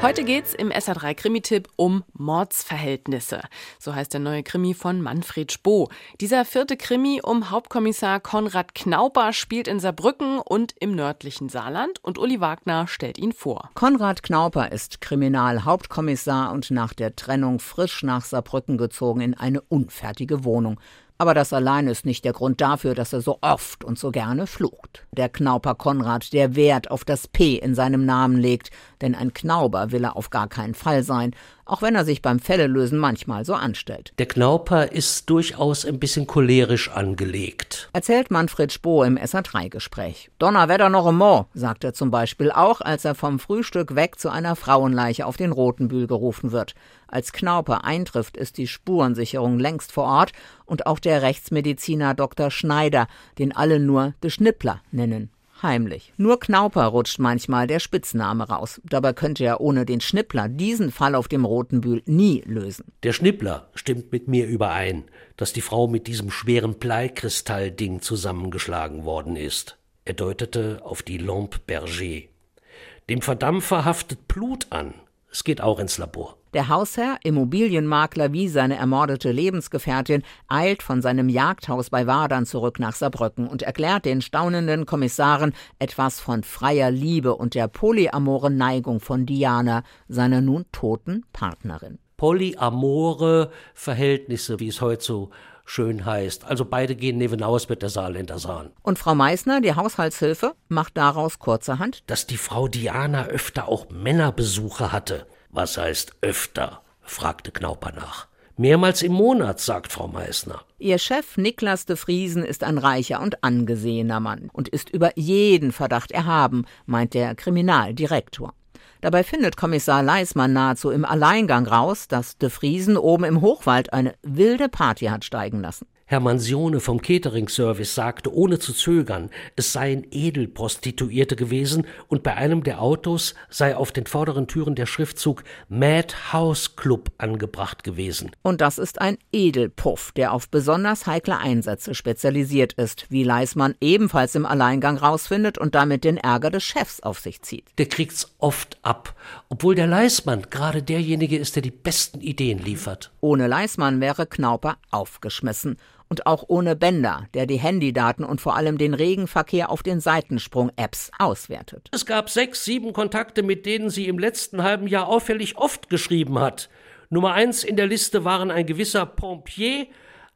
Heute geht's im SR3 Krimi-Tipp um Mordsverhältnisse. So heißt der neue Krimi von Manfred Spoh. Dieser vierte Krimi um Hauptkommissar Konrad Knauper spielt in Saarbrücken und im nördlichen Saarland und Uli Wagner stellt ihn vor. Konrad Knauper ist Kriminalhauptkommissar und nach der Trennung frisch nach Saarbrücken gezogen in eine unfertige Wohnung. Aber das allein ist nicht der Grund dafür, dass er so oft und so gerne flucht. Der Knauper Konrad, der Wert auf das P in seinem Namen legt, denn ein Knauber will er auf gar keinen Fall sein, auch wenn er sich beim Fellelösen manchmal so anstellt. Der Knauper ist durchaus ein bisschen cholerisch angelegt. Erzählt Manfred Spoh im SA3-Gespräch. Donnerwetter noch einmal, sagt er zum Beispiel auch, als er vom Frühstück weg zu einer Frauenleiche auf den Rotenbühl gerufen wird. Als Knauper eintrifft, ist die Spurensicherung längst vor Ort und auch der Rechtsmediziner Dr. Schneider, den alle nur de Schnippler nennen heimlich. Nur Knauper rutscht manchmal der Spitzname raus. Dabei könnte er ohne den Schnippler diesen Fall auf dem Roten Bühl nie lösen. Der Schnippler stimmt mit mir überein, dass die Frau mit diesem schweren Bleikristallding zusammengeschlagen worden ist. Er deutete auf die Lampe Berger. Dem Verdampfer haftet Blut an. Es geht auch ins Labor. Der Hausherr, Immobilienmakler wie seine ermordete Lebensgefährtin, eilt von seinem Jagdhaus bei Wadern zurück nach Saarbrücken und erklärt den staunenden Kommissaren etwas von freier Liebe und der polyamore Neigung von Diana, seiner nun toten Partnerin. Polyamore Verhältnisse, wie es heute so schön heißt. Also beide gehen nebenaus mit der Saarländer Sahn. Und Frau Meissner, die Haushaltshilfe, macht daraus kurzerhand, dass die Frau Diana öfter auch Männerbesuche hatte. Was heißt öfter? fragte Knauper nach. Mehrmals im Monat, sagt Frau Meissner. Ihr Chef Niklas de Friesen ist ein reicher und angesehener Mann und ist über jeden Verdacht erhaben, meint der Kriminaldirektor. Dabei findet Kommissar Leismann nahezu im Alleingang raus, dass de Friesen oben im Hochwald eine wilde Party hat steigen lassen. Herr Mansione vom Catering-Service sagte ohne zu zögern, es seien Edelprostituierte gewesen und bei einem der Autos sei auf den vorderen Türen der Schriftzug Mad House Club angebracht gewesen. Und das ist ein Edelpuff, der auf besonders heikle Einsätze spezialisiert ist, wie Leismann ebenfalls im Alleingang rausfindet und damit den Ärger des Chefs auf sich zieht. Der kriegt's oft ab, obwohl der Leismann gerade derjenige ist, der die besten Ideen liefert. Ohne Leismann wäre Knauper aufgeschmissen und auch ohne Bender, der die Handydaten und vor allem den Regenverkehr auf den Seitensprung-Apps auswertet. Es gab sechs, sieben Kontakte, mit denen sie im letzten halben Jahr auffällig oft geschrieben hat. Nummer eins in der Liste waren ein gewisser Pompier,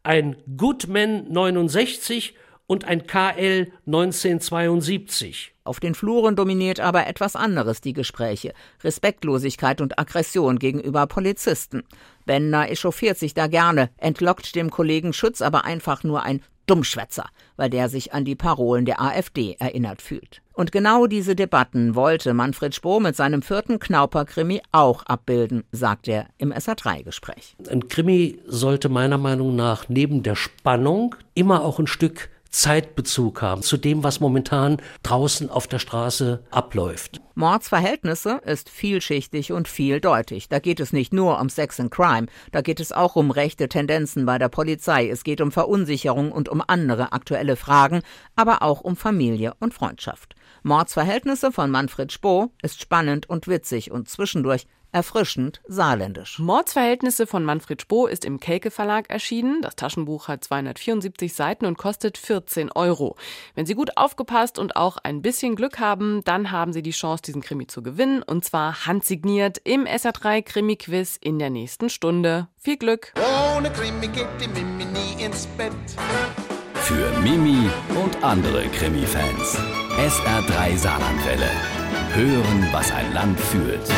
ein Goodman 69 und ein KL 1972. Auf den Fluren dominiert aber etwas anderes die Gespräche. Respektlosigkeit und Aggression gegenüber Polizisten. Bender echauffiert sich da gerne, entlockt dem Kollegen Schütz aber einfach nur ein Dummschwätzer, weil der sich an die Parolen der AfD erinnert fühlt. Und genau diese Debatten wollte Manfred Spohr mit seinem vierten Knauper-Krimi auch abbilden, sagt er im SA3-Gespräch. Ein Krimi sollte meiner Meinung nach neben der Spannung immer auch ein Stück Zeitbezug haben zu dem, was momentan draußen auf der Straße abläuft. Mordsverhältnisse ist vielschichtig und vieldeutig. Da geht es nicht nur um Sex and Crime, da geht es auch um rechte Tendenzen bei der Polizei, es geht um Verunsicherung und um andere aktuelle Fragen, aber auch um Familie und Freundschaft. Mordsverhältnisse von Manfred Spoh ist spannend und witzig und zwischendurch erfrischend saarländisch. Mordsverhältnisse von Manfred Spoh ist im Kelke Verlag erschienen. Das Taschenbuch hat 274 Seiten und kostet 14 Euro. Wenn Sie gut aufgepasst und auch ein bisschen Glück haben, dann haben Sie die Chance, diesen Krimi zu gewinnen. Und zwar handsigniert im SA3 Krimi-Quiz in der nächsten Stunde. Viel Glück! Ohne Krimi geht die Mimi nie ins Bett. Für Mimi und andere Krimi-Fans. SR3 Saarlandwelle. Hören, was ein Land fühlt.